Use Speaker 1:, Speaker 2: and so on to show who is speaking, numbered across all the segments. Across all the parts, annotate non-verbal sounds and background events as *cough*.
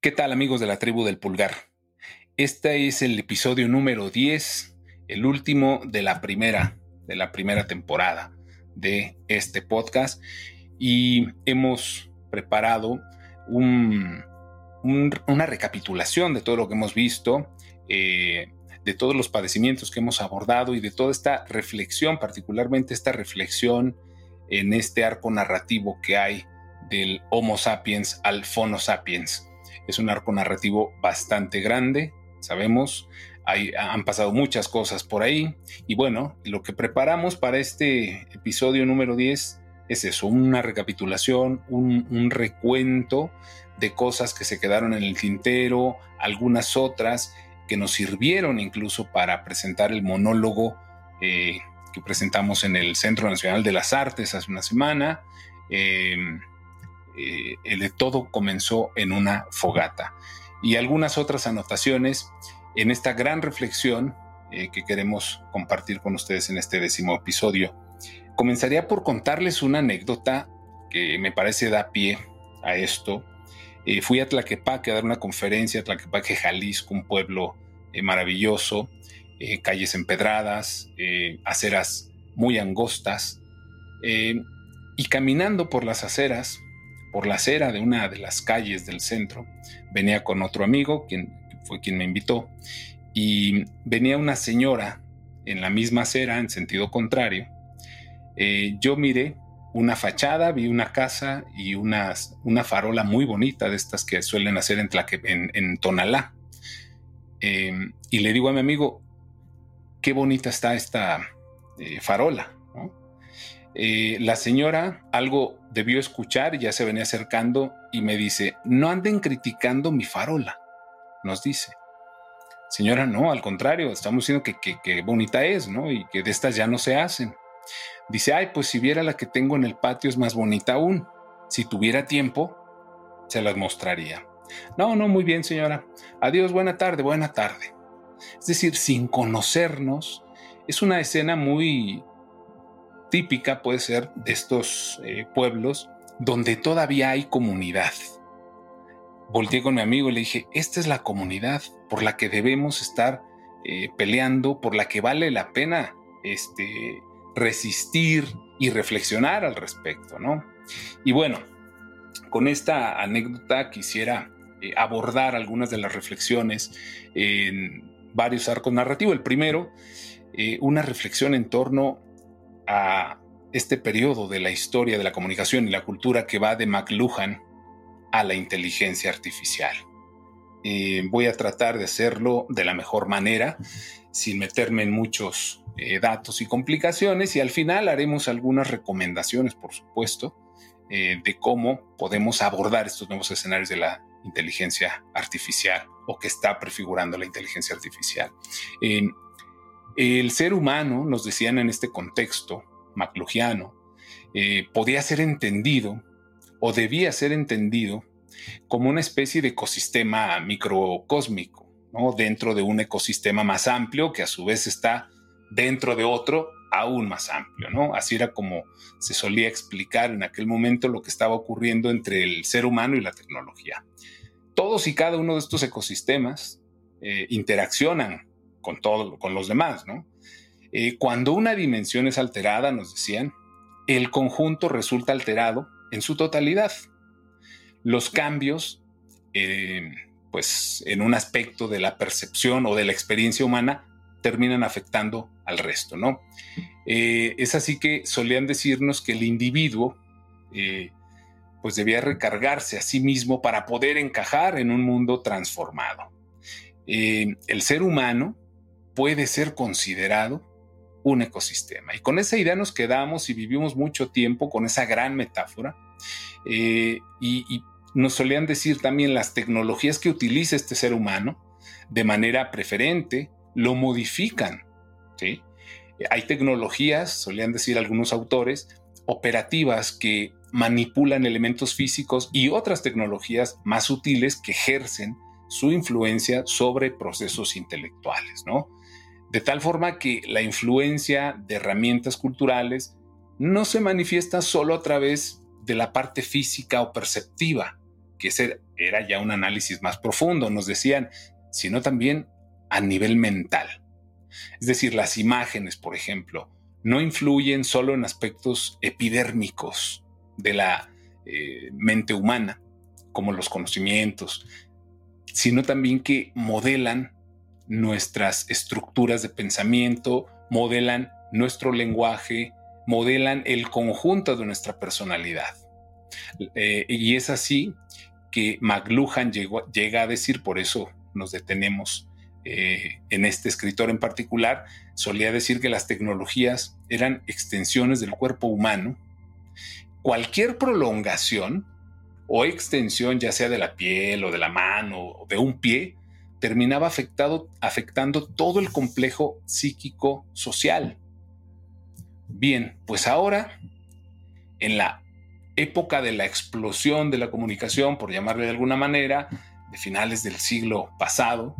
Speaker 1: ¿Qué tal amigos de la tribu del pulgar? Este es el episodio número 10, el último de la primera, de la primera temporada de este podcast y hemos preparado una recapitulación de todo lo que hemos visto, eh, de todos los padecimientos que hemos abordado y de toda esta reflexión, particularmente esta reflexión en este arco narrativo que hay del Homo sapiens al Phono sapiens es un arco narrativo bastante grande, sabemos, hay, han pasado muchas cosas por ahí. Y bueno, lo que preparamos para este episodio número 10 es eso, una recapitulación, un, recuento de cosas que se quedaron en el tintero, algunas otras que nos sirvieron incluso para presentar el monólogo eh, que presentamos en el Centro Nacional de las Artes hace una semana. Em, eh, el todo comenzó en una fogata. Y algunas otras anotaciones en esta gran reflexión eh, que queremos compartir con ustedes en este décimo episodio. Comenzaría por contarles una anécdota que me parece da pie a esto. Eh, fui a Tlaquepaque a dar una conferencia, Tlaquepaque, Jalisco, un pueblo maravilloso, calles empedradas, aceras muy angostas. y caminando por las aceras, por la acera de una de las calles del centro. Venía con otro amigo, quien fue quien me invitó, y venía una señora en la misma acera, en sentido contrario. Eh, yo miré una fachada, vi una casa y una, una farola muy bonita de estas que suelen hacer en, en, Tonalá. Eh, y le digo a mi amigo, qué bonita está esta eh, farola. La señora algo debió escuchar, ya se venía acercando y me dice, no anden criticando mi farola, nos dice. Señora, no, al contrario, estamos diciendo que, que, bonita es, ¿no? Y que de estas ya no se hacen. Dice, ay, pues si viera la que tengo en el patio es más bonita aún. Si tuviera tiempo, se las mostraría. No, no, muy bien, señora. Adiós, buena tarde, buena tarde. Es decir, sin conocernos, es una escena muy típica puede ser de estos eh, pueblos donde todavía hay comunidad. Volteé con mi amigo y le dije, esta es la comunidad por la que debemos estar eh, peleando, por la que vale la pena este, resistir y reflexionar al respecto, ¿no? Y bueno, con esta anécdota quisiera eh, abordar algunas de las reflexiones en varios arcos narrativos. El primero, una reflexión en torno a este periodo de la historia de la comunicación y la cultura que va de McLuhan a la inteligencia artificial. Eh, voy a tratar de hacerlo de la mejor manera, sin meterme en muchos eh, datos y complicaciones, y al final haremos algunas recomendaciones, por supuesto, eh, de cómo podemos abordar estos nuevos escenarios de la inteligencia artificial o que está prefigurando la inteligencia artificial. El ser humano, nos decían en este contexto maclugiano, eh, podía ser entendido o debía ser entendido como una especie de ecosistema microcósmico, ¿no? dentro de un ecosistema más amplio que a su vez está dentro de otro aún más amplio, ¿no? Así era como se solía explicar en aquel momento lo que estaba ocurriendo entre el ser humano y la tecnología. Todos y cada uno de estos ecosistemas eh, interaccionan con todo, con los demás, ¿no? Eh, cuando una dimensión es alterada, nos decían, el conjunto resulta alterado en su totalidad. Los cambios, eh, pues en un aspecto de la percepción o de la experiencia humana, terminan afectando al resto, ¿no? Eh, es así que solían decirnos que el individuo, pues debía recargarse a sí mismo para poder encajar en un mundo transformado. el ser humano puede ser considerado un ecosistema. Y con esa idea nos quedamos y vivimos mucho tiempo con esa gran metáfora. Eh, y, nos solían decir también las tecnologías que utiliza este ser humano de manera preferente, lo modifican. ¿sí? Hay tecnologías, solían decir algunos autores, operativas que manipulan elementos físicos y otras tecnologías más sutiles que ejercen su influencia sobre procesos intelectuales, ¿no? De tal forma que la influencia de herramientas culturales no se manifiesta solo a través de la parte física o perceptiva, que es era ya un análisis más profundo, nos decían, sino también a nivel mental. Es decir, las imágenes, por ejemplo, no influyen solo en aspectos epidérmicos de la eh, mente humana, como los conocimientos, sino también que modelan nuestras estructuras de pensamiento, modelan nuestro lenguaje, modelan el conjunto de nuestra personalidad. Eh, y es así que McLuhan llega a decir, por eso nos detenemos eh, en este escritor en particular, solía decir que las tecnologías eran extensiones del cuerpo humano. Cualquier prolongación o extensión, ya sea de la piel o de la mano o de un pie, terminaba afectado, afectando todo el complejo psíquico social. Bien, pues ahora, en la época de la explosión de la comunicación, por llamarle de alguna manera, de finales del siglo pasado,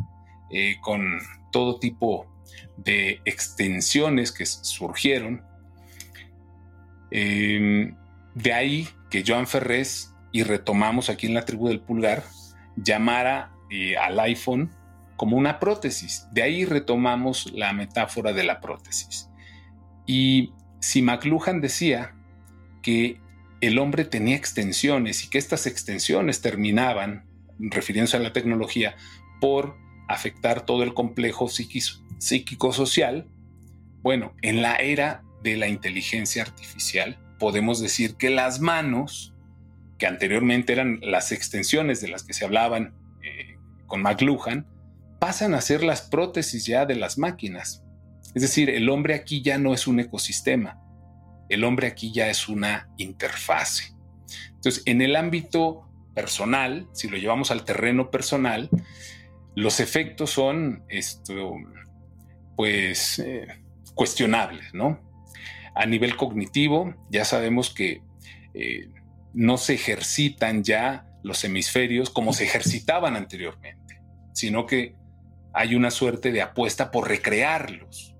Speaker 1: eh, con todo tipo de extensiones que surgieron. Em, de ahí que Joan Ferrés, y retomamos aquí en la tribu del pulgar, llamara eh, al iPhone como una prótesis. De ahí retomamos la metáfora de la prótesis. Y si McLuhan decía que el hombre tenía extensiones y que estas extensiones terminaban, refiriéndose a la tecnología, por afectar todo el complejo psíquico-social, bueno, en la era de la inteligencia artificial podemos decir que las manos, que anteriormente eran las extensiones de las que se hablaban con McLuhan, pasan a ser las prótesis ya de las máquinas. Es decir, el hombre aquí ya no es un ecosistema, el hombre aquí ya es una interfase. Entonces, en el ámbito personal, si lo llevamos al terreno personal, los efectos son esto, pues eh, cuestionables, ¿no? A nivel cognitivo, ya sabemos que eh, no se ejercitan ya los hemisferios como se ejercitaban anteriormente, sino que hay una suerte de apuesta por recrearlos.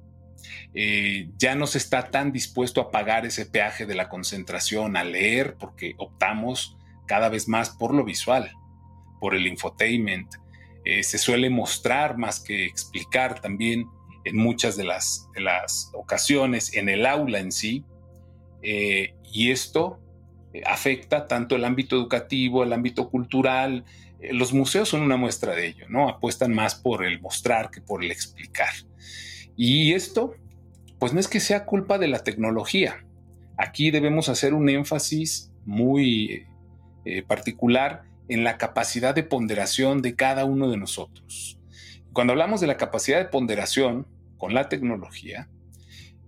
Speaker 1: Eh, ya no se está tan dispuesto a pagar ese peaje de la concentración, a leer, porque optamos cada vez más por lo visual, por el infotainment. Eh, se suele mostrar más que explicar también en muchas de las, ocasiones en el aula en sí. Eh, y esto afecta tanto el ámbito educativo, el ámbito cultural, los museos son una muestra de ello, ¿no? Apuestan más por el mostrar que por el explicar. Y esto, pues no es que sea culpa de la tecnología. Aquí debemos hacer un énfasis muy eh, particular en la capacidad de ponderación de cada uno de nosotros. Cuando hablamos de la capacidad de ponderación con la tecnología,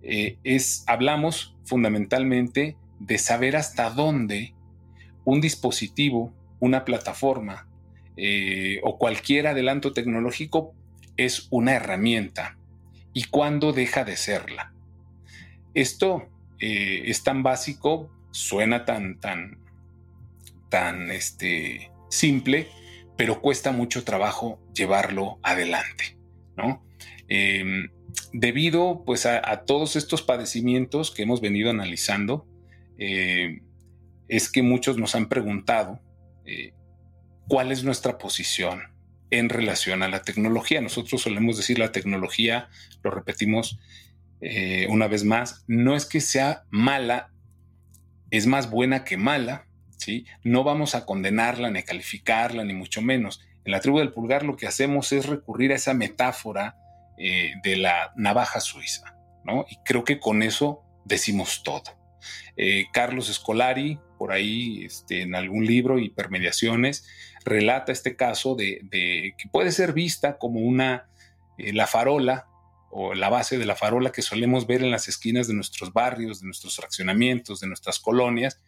Speaker 1: eh, es, hablamos fundamentalmente de saber hasta dónde un dispositivo, una plataforma, eh, o cualquier adelanto tecnológico es una herramienta y cuándo deja de serla. Esto eh, es tan básico, suena tan, tan, tan este, simple, pero cuesta mucho trabajo llevarlo adelante, ¿no? Em, debido pues a, todos estos padecimientos que hemos venido analizando, eh, es que muchos nos han preguntado cuál es nuestra posición en relación a la tecnología. Nosotros solemos decir la tecnología, lo repetimos eh, una vez más, no es que sea mala, es más buena que mala, ¿sí? No vamos a condenarla, ni calificarla, ni mucho menos. En la tribu del pulgar lo que hacemos es recurrir a esa metáfora eh, de la navaja suiza, ¿no? Y creo que con eso decimos todo. Eh, Carlos Escolari, por ahí este, en algún libro, Hipermediaciones, relata este caso de, que puede ser vista como una, eh, la farola o la base de la farola que solemos ver en las esquinas de nuestros barrios, de nuestros fraccionamientos, de nuestras colonias,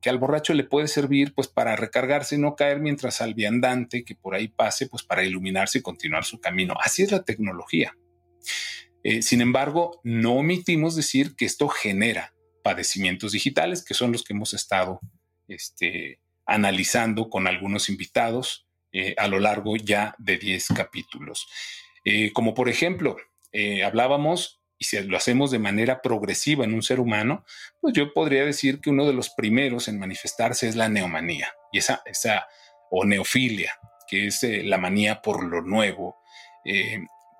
Speaker 1: que al borracho le puede servir pues para recargarse y no caer mientras al viandante que por ahí pase pues para iluminarse y continuar su camino. Así es la tecnología. Eh, sin embargo, no omitimos decir que esto genera padecimientos digitales, que son los que hemos estado este, analizando con algunos invitados eh, a lo largo ya de 10 capítulos. Eh, como por ejemplo, eh, hablábamos, y si lo hacemos de manera progresiva en un ser humano, pues yo podría decir que uno de los primeros en manifestarse es la neomanía. Y esa, esa o neofilia, que es la manía por lo nuevo,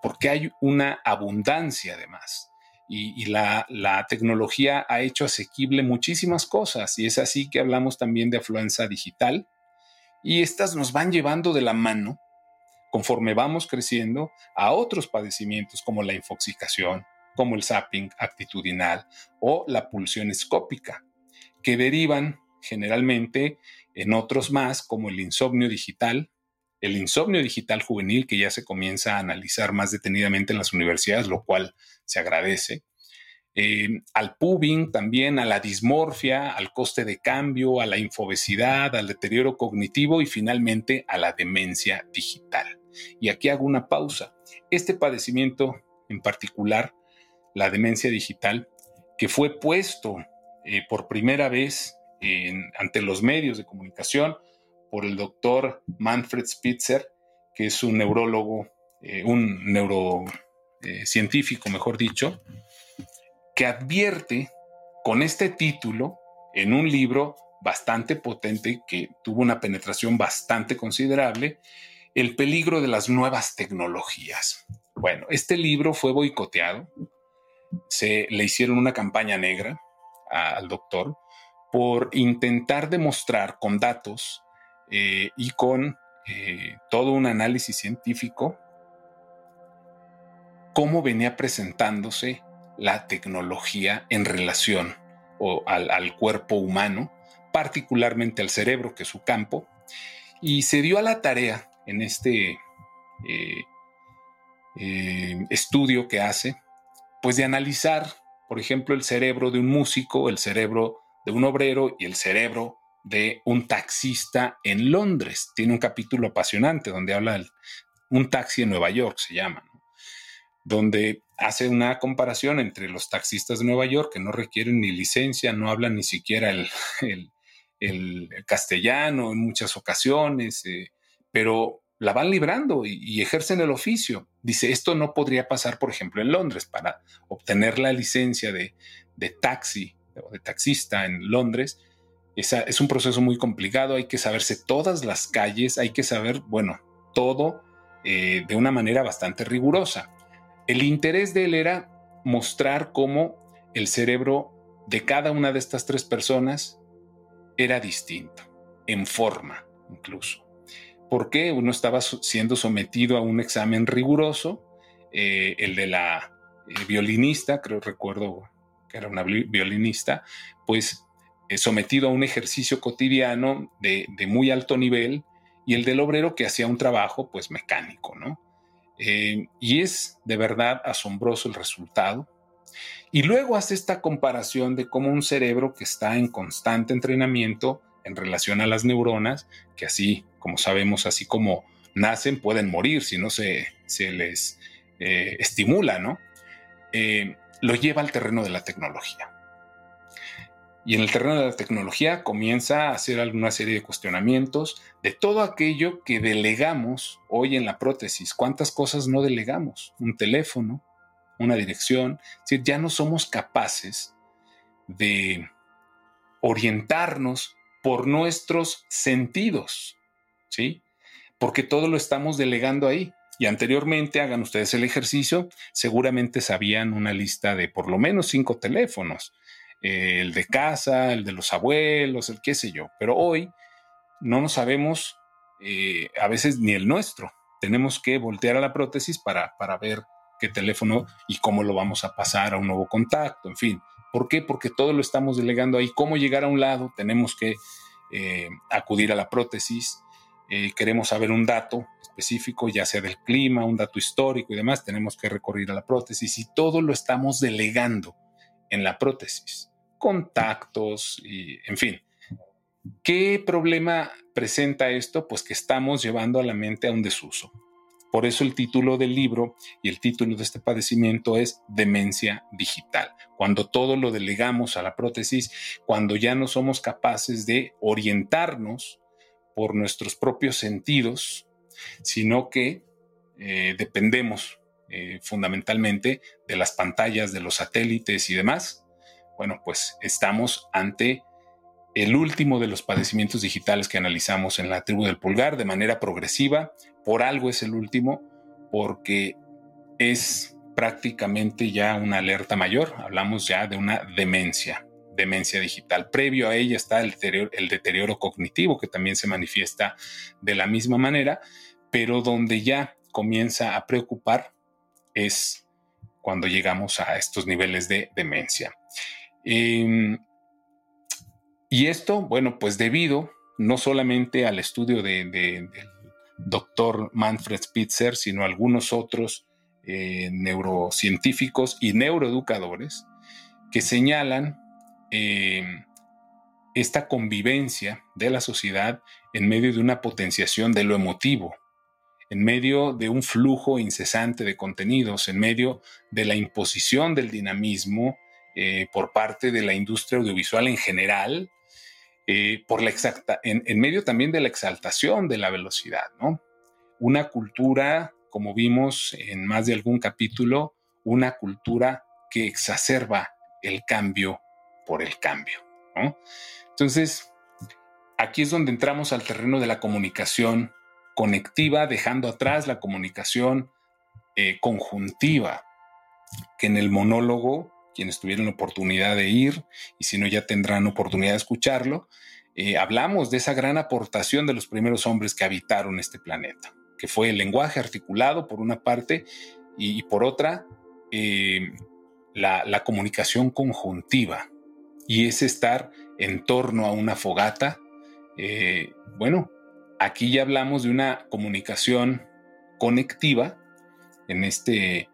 Speaker 1: porque hay una abundancia además. Y, la, tecnología ha hecho asequible muchísimas cosas y es así que hablamos también de afluencia digital y estas nos van llevando de la mano conforme vamos creciendo a otros padecimientos como la infoxicación, como el zapping actitudinal o la pulsión escópica, que derivan generalmente en otros más como el insomnio digital, el insomnio digital juvenil que ya se comienza a analizar más detenidamente en las universidades, lo cual se agradece, eh, al pubing también, a la dismorfia, al coste de cambio, a la infobesidad, al deterioro cognitivo y finalmente a la demencia digital. Y aquí hago una pausa. Este padecimiento en particular, la demencia digital, que fue puesto eh, por primera vez ante los medios de comunicación por el doctor Manfred Spitzer, que es un neurólogo, eh, un neurocientífico, mejor dicho, que advierte con este título en un libro bastante potente que tuvo una penetración bastante considerable, el peligro de las nuevas tecnologías. Bueno, este libro fue boicoteado, se le hicieron una campaña negra al doctor por intentar demostrar con datos eh, y con eh, todo un análisis científico cómo venía presentándose la tecnología en relación al, cuerpo humano, particularmente al cerebro, que es su campo, y se dio a la tarea en este eh, estudio que hace, pues de analizar, por ejemplo, el cerebro de un músico, el cerebro de un obrero y el cerebro de un taxista en Londres. Tiene un capítulo apasionante donde habla de un taxi en Nueva York, se llama, donde hace una comparación entre los taxistas de Nueva York que no requieren ni licencia, no hablan ni siquiera el, *laughs* castellano en muchas ocasiones, eh, pero la van librando y, ejercen el oficio. Dice, esto no podría pasar, por ejemplo, en Londres. Para obtener la licencia de, de taxi o de taxista en Londres, es un proceso muy complicado, hay que saberse todas las calles, hay que saber, bueno, todo eh, de una manera bastante rigurosa. El interés de él era mostrar cómo el cerebro de cada una de estas tres personas era distinto, en forma incluso. Porque uno estaba siendo sometido a un examen riguroso, eh, el de la eh, violinista, creo recuerdo que era una violinista, pues sometido a un ejercicio cotidiano de, muy alto nivel y el del obrero que hacía un trabajo pues mecánico, ¿no? Eh, y es de verdad asombroso el resultado. Y luego hace esta comparación de cómo un cerebro que está en constante entrenamiento en relación a las neuronas, que así, como sabemos, así como nacen, pueden morir si no se, se les eh, estimula, ¿no? lo lleva al terreno de la tecnología. Y en el terreno de la tecnología comienza a hacer alguna serie de cuestionamientos de todo aquello que delegamos hoy en la prótesis. ¿Cuántas cosas no delegamos? Un teléfono, una dirección. Es ya no somos capaces de orientarnos por nuestros sentidos, ¿sí? Porque todo lo estamos delegando ahí. Y anteriormente, hagan ustedes el ejercicio, seguramente sabían una lista de por lo menos cinco teléfonos el de casa, el de los abuelos, el qué sé yo. Pero hoy no nos sabemos eh, a veces ni el nuestro. Tenemos que voltear a la prótesis para, para ver qué teléfono y cómo lo vamos a pasar a un nuevo contacto, en fin. ¿Por qué? Porque todo lo estamos delegando ahí. ¿Cómo llegar a un lado? Tenemos que eh, acudir a la prótesis. Eh, queremos saber un dato específico, ya sea del clima, un dato histórico y demás, tenemos que recurrir a la prótesis y todo lo estamos delegando en la prótesis contactos y, en fin. ¿Qué problema presenta esto? Pues que estamos llevando a la mente a un desuso. Por eso el título del libro y el título de este padecimiento es demencia digital. Cuando todo lo delegamos a la prótesis, cuando ya no somos capaces de orientarnos por nuestros propios sentidos, sino que eh, dependemos eh, fundamentalmente de las pantallas, de los satélites y demás, bueno, pues estamos ante el último de los padecimientos digitales que analizamos en la tribu del pulgar de manera progresiva. Por algo es el último, porque es prácticamente ya una alerta mayor. Hablamos ya de una demencia, demencia digital. Previo a ella está el deterioro, el deterioro cognitivo, que también se manifiesta de la misma manera, pero donde ya comienza a preocupar es cuando llegamos a estos niveles de demencia. Em, y esto, bueno, pues debido no solamente al estudio de, del doctor Manfred Spitzer, sino a algunos otros eh, neurocientíficos y neuroeducadores que señalan em, esta convivencia de la sociedad en medio de una potenciación de lo emotivo, en medio de un flujo incesante de contenidos, en medio de la imposición del dinamismo eh, por parte de la industria audiovisual en general, eh, por la exacta, en, medio también de la exaltación de la velocidad, ¿no? Una cultura, como vimos en más de algún capítulo, una cultura que exacerba el cambio por el cambio. Entonces, aquí es donde entramos al terreno de la comunicación conectiva, dejando atrás la comunicación eh, conjuntiva, que en el monólogo quienes tuvieron la oportunidad de ir y si no ya tendrán oportunidad de escucharlo, eh, hablamos de esa gran aportación de los primeros hombres que habitaron este planeta, que fue el lenguaje articulado por una parte y, por otra eh, la, comunicación conjuntiva y es estar en torno a una fogata. Bueno, aquí ya hablamos de una comunicación conectiva en este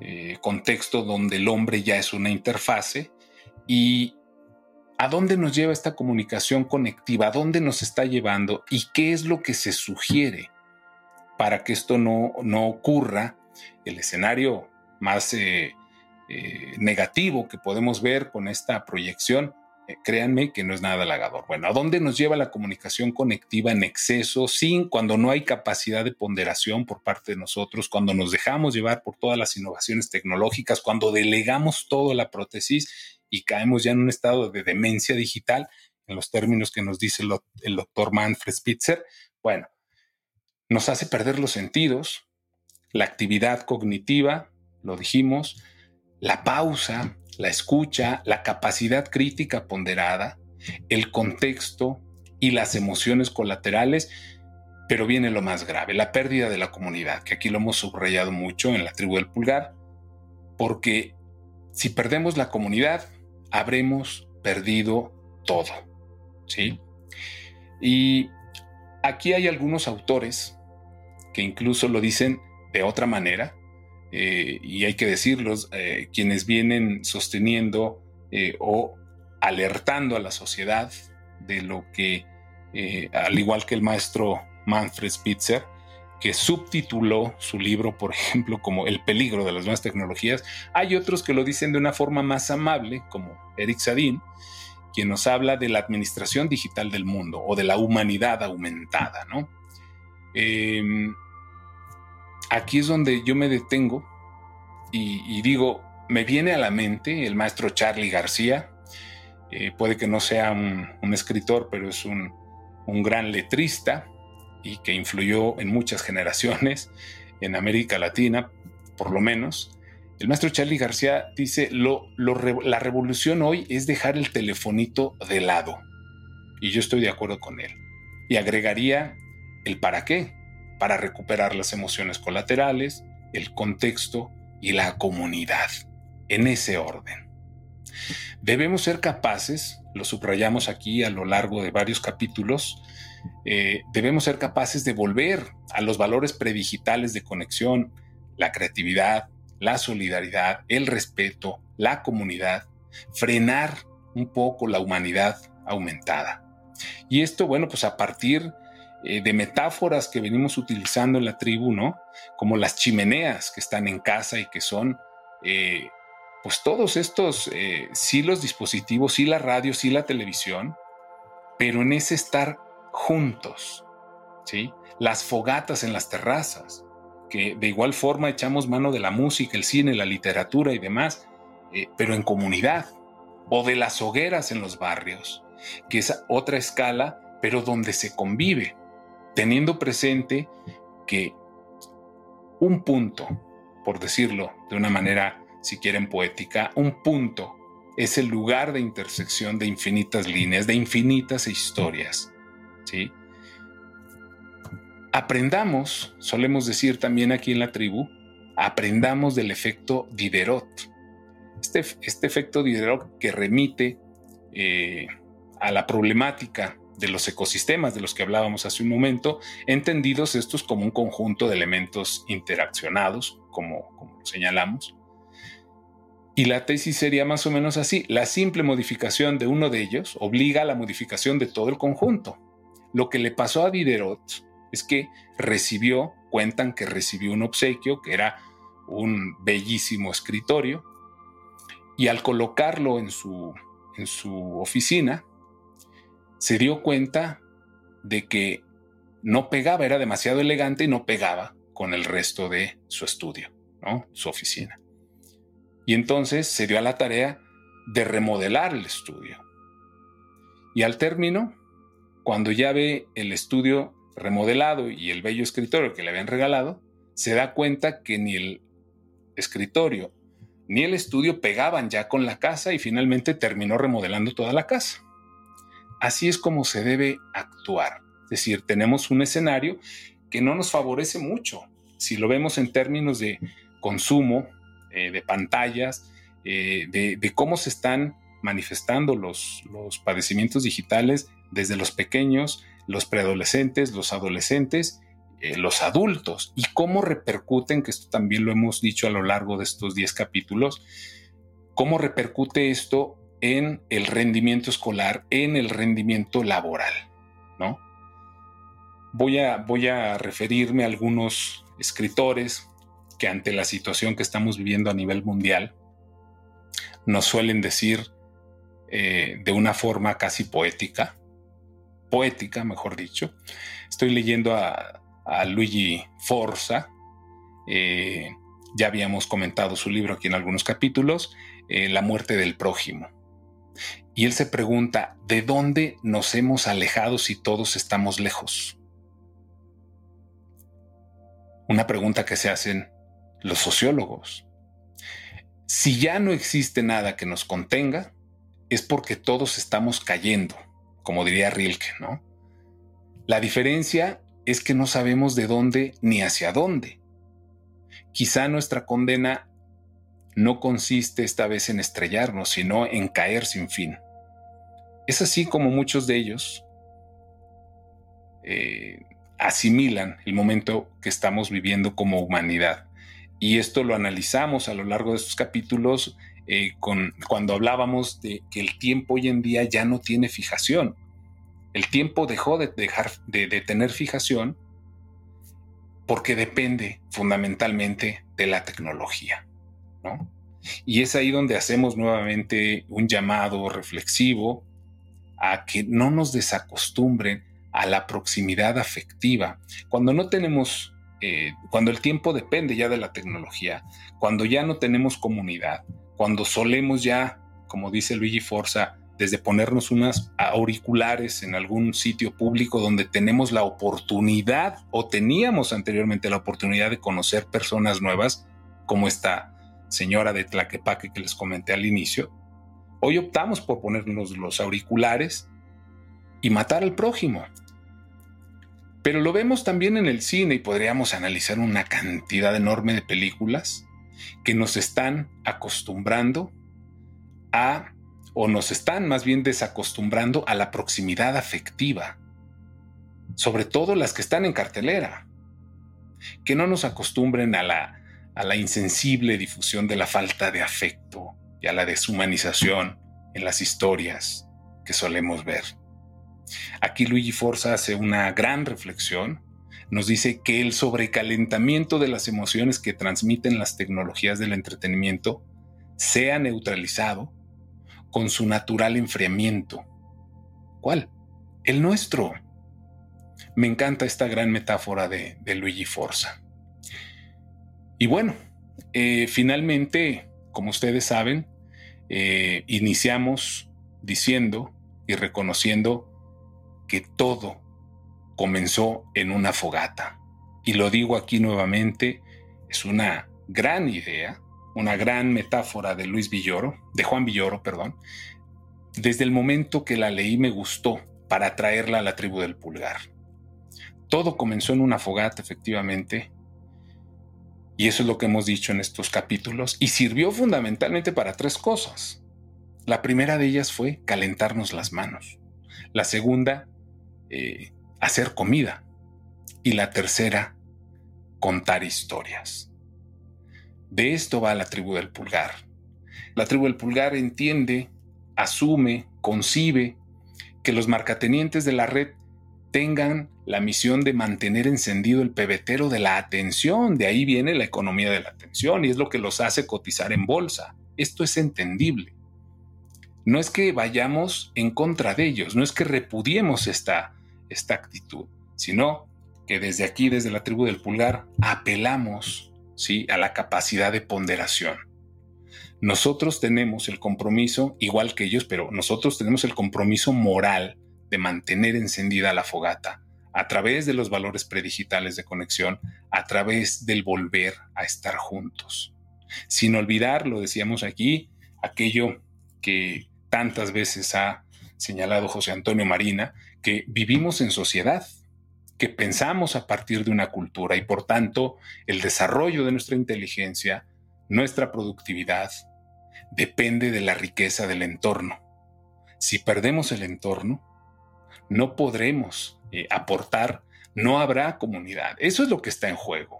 Speaker 1: eh, contexto donde el hombre ya es una interfase. Y a dónde nos lleva esta comunicación conectiva, a dónde nos está llevando y qué es lo que se sugiere para que esto no, no ocurra. El escenario más eh, eh, negativo que podemos ver con esta proyección eh, créanme que no es nada halagador. Bueno, ¿a dónde nos lleva la comunicación conectiva en exceso, sin cuando no hay capacidad de ponderación por parte de nosotros, cuando nos dejamos llevar por todas las innovaciones tecnológicas, cuando delegamos todo la prótesis y caemos ya en un estado de demencia digital, en los términos que nos dice el doctor Manfred Spitzer? Bueno, nos hace perder los sentidos, la actividad cognitiva, lo dijimos, la pausa, la escucha, la capacidad crítica ponderada, el contexto y las emociones colaterales, pero viene lo más grave, la pérdida de la comunidad, que aquí lo hemos subrayado mucho en la tribu del pulgar, porque si perdemos la comunidad, habremos perdido todo, ¿sí? Y aquí hay algunos autores que incluso lo dicen de otra manera, eh, y hay que decirlos, eh, quienes vienen sosteniendo eh, o alertando a la sociedad de lo que, al igual que el maestro Manfred Spitzer, que subtituló su libro, por ejemplo, como El peligro de las nuevas tecnologías, hay otros que lo dicen de una forma más amable, como Eric Sadin, quien nos habla de la administración digital del mundo o de la humanidad aumentada, ¿no? Em, aquí es donde yo me detengo y, digo, me viene a la mente el maestro Charlie García, eh, puede que no sea un, escritor, pero es un, gran letrista y que influyó en muchas generaciones en América Latina, por lo menos. El maestro Charlie García dice, lo, la revolución hoy es dejar el telefonito de lado. Y yo estoy de acuerdo con él. Y agregaría el para qué para recuperar las emociones colaterales, el contexto y la comunidad, en ese orden. Debemos ser capaces, lo subrayamos aquí a lo largo de varios capítulos, eh, debemos ser capaces de volver a los valores predigitales de conexión, la creatividad, la solidaridad, el respeto, la comunidad, frenar un poco la humanidad aumentada. Y esto, bueno, pues a partir eh, de metáforas que venimos utilizando en la tribu, ¿no? Como las chimeneas que están en casa y que son, eh, pues todos estos, eh, sí los dispositivos, sí la radio, sí la televisión, pero en ese estar juntos, ¿sí? Las fogatas en las terrazas, que de igual forma echamos mano de la música, el cine, la literatura y demás, pero en comunidad, o de las hogueras en los barrios, que es otra escala, pero donde se convive, teniendo presente que un punto, por decirlo de una manera, si quieren, poética, un punto es el lugar de intersección de infinitas líneas, de infinitas historias. ¿sí? Aprendamos, solemos decir también aquí en la tribu, aprendamos del efecto Diderot. Este, este efecto Diderot que remite eh, a la problemática de los ecosistemas de los que hablábamos hace un momento, entendidos estos como un conjunto de elementos interaccionados, como, como señalamos. Y la tesis sería más o menos así, la simple modificación de uno de ellos obliga a la modificación de todo el conjunto. Lo que le pasó a Diderot es que recibió, cuentan que recibió un obsequio, que era un bellísimo escritorio, y al colocarlo en su, en su oficina, se dio cuenta de que no pegaba, era demasiado elegante y no pegaba con el resto de su estudio, su oficina. Y entonces se dio a la tarea de remodelar el estudio. Y al término, cuando ya ve el estudio remodelado y el bello escritorio que le habían regalado, se da cuenta que ni el escritorio ni el estudio pegaban ya con la casa y finalmente terminó remodelando toda la casa. Así es como se debe actuar. Es decir, tenemos un escenario que no nos favorece mucho. Si lo vemos en términos de consumo, eh, de pantallas, eh, de, cómo se están manifestando los, padecimientos digitales desde los pequeños los preadolescentes, los adolescentes, eh, los adultos y cómo repercuten, que esto también lo hemos dicho a lo largo de estos 10 capítulos, cómo repercute esto en el rendimiento escolar, en el rendimiento laboral, ¿no? Voy a, voy a referirme a algunos escritores que ante la situación que estamos viviendo a nivel mundial nos suelen decir eh, de una forma casi poética, poética, mejor dicho. Estoy leyendo a, Luigi Forza. Eh, ya habíamos comentado su libro aquí en algunos capítulos, eh, La muerte del prójimo. Y él se pregunta, ¿de dónde nos hemos alejado si todos estamos lejos? Una pregunta que se hacen los sociólogos. Si ya no existe nada que nos contenga, es porque todos estamos cayendo como diría Rilke, ¿no? La diferencia es que no sabemos de dónde ni hacia dónde. Quizá nuestra condena no consiste esta vez en estrellarnos, sino en caer sin fin. Es así como muchos de ellos eh, asimilan el momento que estamos viviendo como humanidad. Y esto lo analizamos a lo largo de estos capítulos eh, cuando hablábamos de que el tiempo hoy en día ya no tiene fijación. El tiempo dejó de, dejar, de, tener fijación porque depende fundamentalmente de la tecnología. Y es ahí donde hacemos nuevamente un llamado reflexivo a que no nos desacostumbren a la proximidad afectiva. Cuando no tenemos, eh, cuando el tiempo depende ya de la tecnología, cuando ya no tenemos comunidad, cuando solemos ya, como dice Luigi Forza, desde ponernos unas auriculares en algún sitio público donde tenemos la oportunidad o teníamos anteriormente la oportunidad de conocer personas nuevas, como esta señora de Tlaquepaque que les comenté al inicio. Hoy optamos por ponernos los auriculares y matar al prójimo. Pero lo vemos también en el cine y podríamos analizar una cantidad enorme de películas que nos están acostumbrando a, o nos están más bien desacostumbrando a la proximidad afectiva, sobre todo las que están en cartelera, que no nos acostumbren a la, a la insensible difusión de la falta de afecto y a la deshumanización en las historias que solemos ver. Aquí Luigi Forza hace una gran reflexión nos dice que el sobrecalentamiento de las emociones que transmiten las tecnologías del entretenimiento sea neutralizado con su natural enfriamiento. ¿Cuál? El nuestro. Me encanta esta gran metáfora de, Luigi Forza. Y bueno, eh, finalmente, como ustedes saben, eh, iniciamos diciendo y reconociendo que todo comenzó en una fogata. Y lo digo aquí nuevamente, es una gran idea, una gran metáfora de Luis Villoro, de Juan Villoro, perdón. Desde el momento que la leí me gustó para traerla a la tribu del pulgar. Todo comenzó en una fogata, efectivamente, y eso es lo que hemos dicho en estos capítulos, y sirvió fundamentalmente para tres cosas. La primera de ellas fue calentarnos las manos. La segunda, eh, hacer comida. Y la tercera, contar historias. De esto va la tribu del pulgar. La tribu del pulgar entiende, asume, concibe que los marcatenientes de la red tengan la misión de mantener encendido el pebetero de la atención. De ahí viene la economía de la atención y es lo que los hace cotizar en bolsa. Esto es entendible. No es que vayamos en contra de ellos, no es que repudiemos esta, esta actitud, sino que desde aquí, desde la tribu del pulgar, apelamos ¿sí? a la capacidad de ponderación. Nosotros tenemos el compromiso, igual que ellos, pero nosotros tenemos el compromiso moral de mantener encendida la fogata a través de los valores predigitales de conexión, a través del volver a estar juntos. Sin olvidar, lo decíamos aquí, aquello que tantas veces ha señalado José Antonio Marina, que vivimos en sociedad, que pensamos a partir de una cultura y por tanto el desarrollo de nuestra inteligencia, nuestra productividad, depende de la riqueza del entorno. Si perdemos el entorno, no podremos eh, aportar, no habrá comunidad. Eso es lo que está en juego.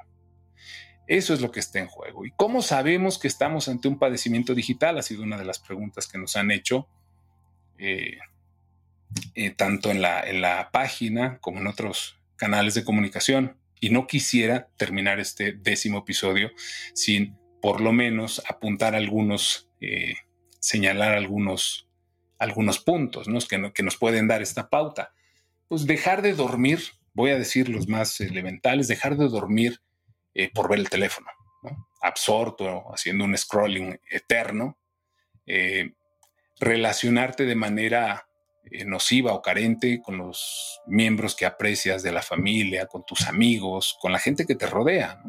Speaker 1: Eso es lo que está en juego. ¿Y cómo sabemos que estamos ante un padecimiento digital? Ha sido una de las preguntas que nos han hecho. Eh, eh, tanto en la, en la página como en otros canales de comunicación. Y no quisiera terminar este décimo episodio sin por lo menos apuntar algunos, señalar algunos, algunos puntos ¿no? Que, que nos pueden dar esta pauta. Pues dejar de dormir, voy a decir los más elementales, dejar de dormir eh, por ver el teléfono, absorto, haciendo un scrolling eterno, relacionarte de manera eh, nociva o carente con los miembros que aprecias de la familia, con tus amigos, con la gente que te rodea.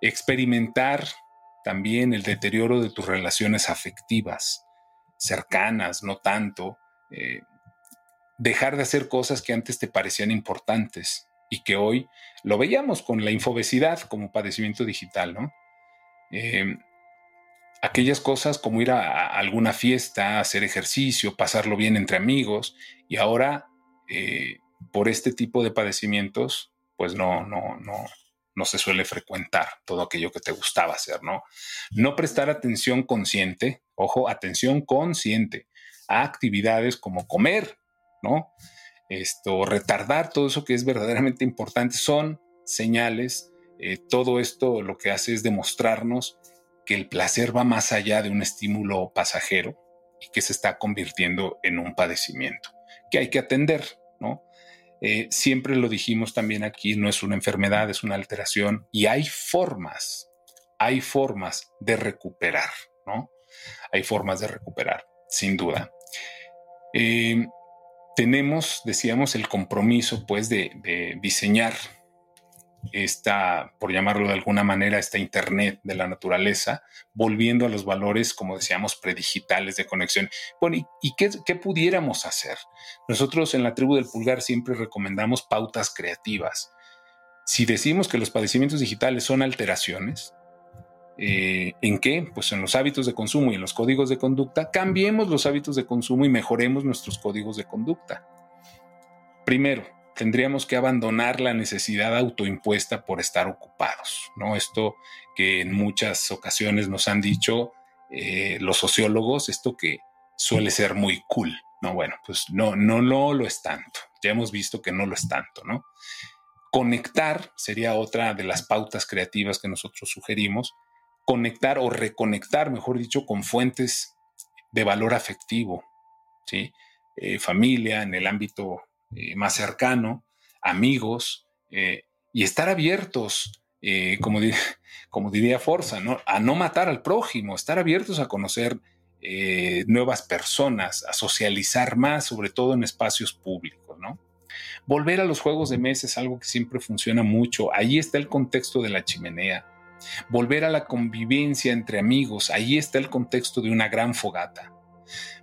Speaker 1: Experimentar también el deterioro de tus relaciones afectivas, cercanas, no tanto. Eh, dejar de hacer cosas que antes te parecían importantes y que hoy lo veíamos con la infobesidad como padecimiento digital, ¿no? Eh, aquellas cosas como ir a, alguna fiesta, hacer ejercicio, pasarlo bien entre amigos, y ahora eh, por este tipo de padecimientos, pues no, no, no, no se suele frecuentar todo aquello que te gustaba hacer, ¿no? No prestar atención consciente, ojo, atención consciente a actividades como comer, ¿no? Esto, retardar todo eso que es verdaderamente importante son señales. Eh, todo esto lo que hace es demostrarnos que el placer va más allá de un estímulo pasajero y que se está convirtiendo en un padecimiento que hay que atender, ¿no? Eh, siempre lo dijimos también aquí, no es una enfermedad, es una alteración y hay formas, hay formas de recuperar, ¿no? Hay formas de recuperar, sin duda. Eh, tenemos, decíamos, el compromiso, pues, de, diseñar esta, por llamarlo de alguna manera, esta Internet de la naturaleza, volviendo a los valores, como decíamos, predigitales de conexión. Bueno, ¿y, qué, pudiéramos hacer? Nosotros en la tribu del pulgar siempre recomendamos pautas creativas. Si decimos que los padecimientos digitales son alteraciones, eh, ¿En qué? Pues en los hábitos de consumo y en los códigos de conducta. Cambiemos los hábitos de consumo y mejoremos nuestros códigos de conducta. Primero, tendríamos que abandonar la necesidad autoimpuesta por estar ocupados, ¿no? Esto que en muchas ocasiones nos han dicho eh, los sociólogos, esto que suele ser muy cool, ¿no? Bueno, pues no, no, no lo es tanto. Ya hemos visto que no lo es tanto, ¿no? Conectar sería otra de las pautas creativas que nosotros sugerimos. Conectar o reconectar, mejor dicho, con fuentes de valor afectivo, ¿sí? Eh, familia, en el ámbito eh, más cercano, amigos, eh, y estar abiertos, *laughs* como, diría Forza, ¿no? a no matar al prójimo, estar abiertos a conocer nuevas personas, a socializar más, sobre todo en espacios públicos, ¿no? Volver a los juegos de mesa es algo que siempre funciona mucho. Ahí está el contexto de la chimenea. Volver a la convivencia entre amigos, ahí está el contexto de una gran fogata.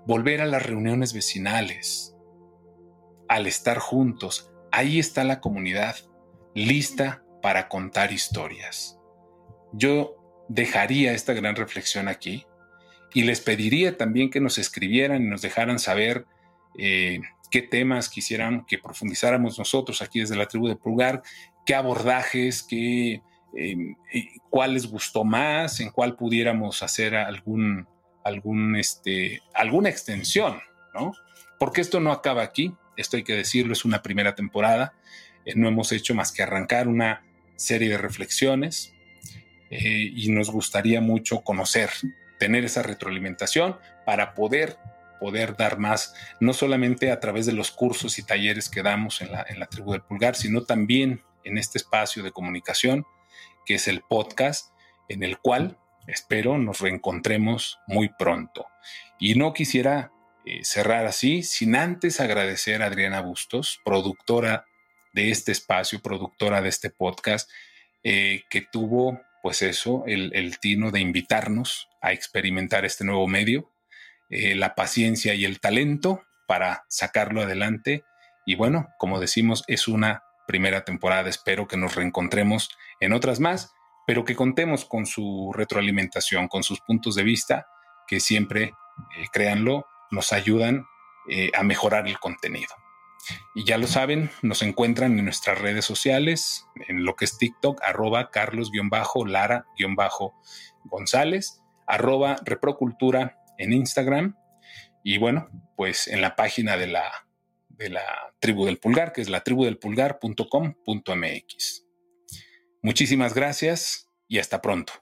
Speaker 1: Volver a las reuniones vecinales, al estar juntos, ahí está la comunidad, lista para contar historias. Yo dejaría esta gran reflexión aquí y les pediría también que nos escribieran y nos dejaran saber eh, qué temas quisieran que profundizáramos nosotros aquí desde la tribu de Pulgar, qué abordajes, qué, eh, cuál les gustó más, en cuál pudiéramos hacer algún, algún, este, alguna extensión, ¿no? Porque esto no acaba aquí, esto hay que decirlo, es una primera temporada, eh, no hemos hecho más que arrancar una serie de reflexiones eh, y nos gustaría mucho conocer, tener esa retroalimentación para poder poder dar más, no solamente a través de los cursos y talleres que damos en la, en la tribu del pulgar, sino también en este espacio de comunicación que es el podcast, en el cual espero nos reencontremos muy pronto. Y no quisiera eh, cerrar así sin antes agradecer a Adriana Bustos, productora de este espacio, productora de este podcast, eh, que tuvo, pues eso, el, tino de invitarnos a experimentar este nuevo medio, eh, la paciencia y el talento para sacarlo adelante. Y bueno, como decimos, es una primera temporada. Espero que nos reencontremos en otras más, pero que contemos con su retroalimentación, con sus puntos de vista, que siempre, eh, créanlo, nos ayudan eh, a mejorar el contenido. Y ya lo saben, nos encuentran en nuestras redes sociales, en lo que es TikTok, arroba carlos-lara-gonzález, arroba reprocultura en Instagram. Y bueno, pues en la página de la de la tribu del pulgar, que es la tribu del pulgar.com.mx. Muchísimas gracias y hasta pronto.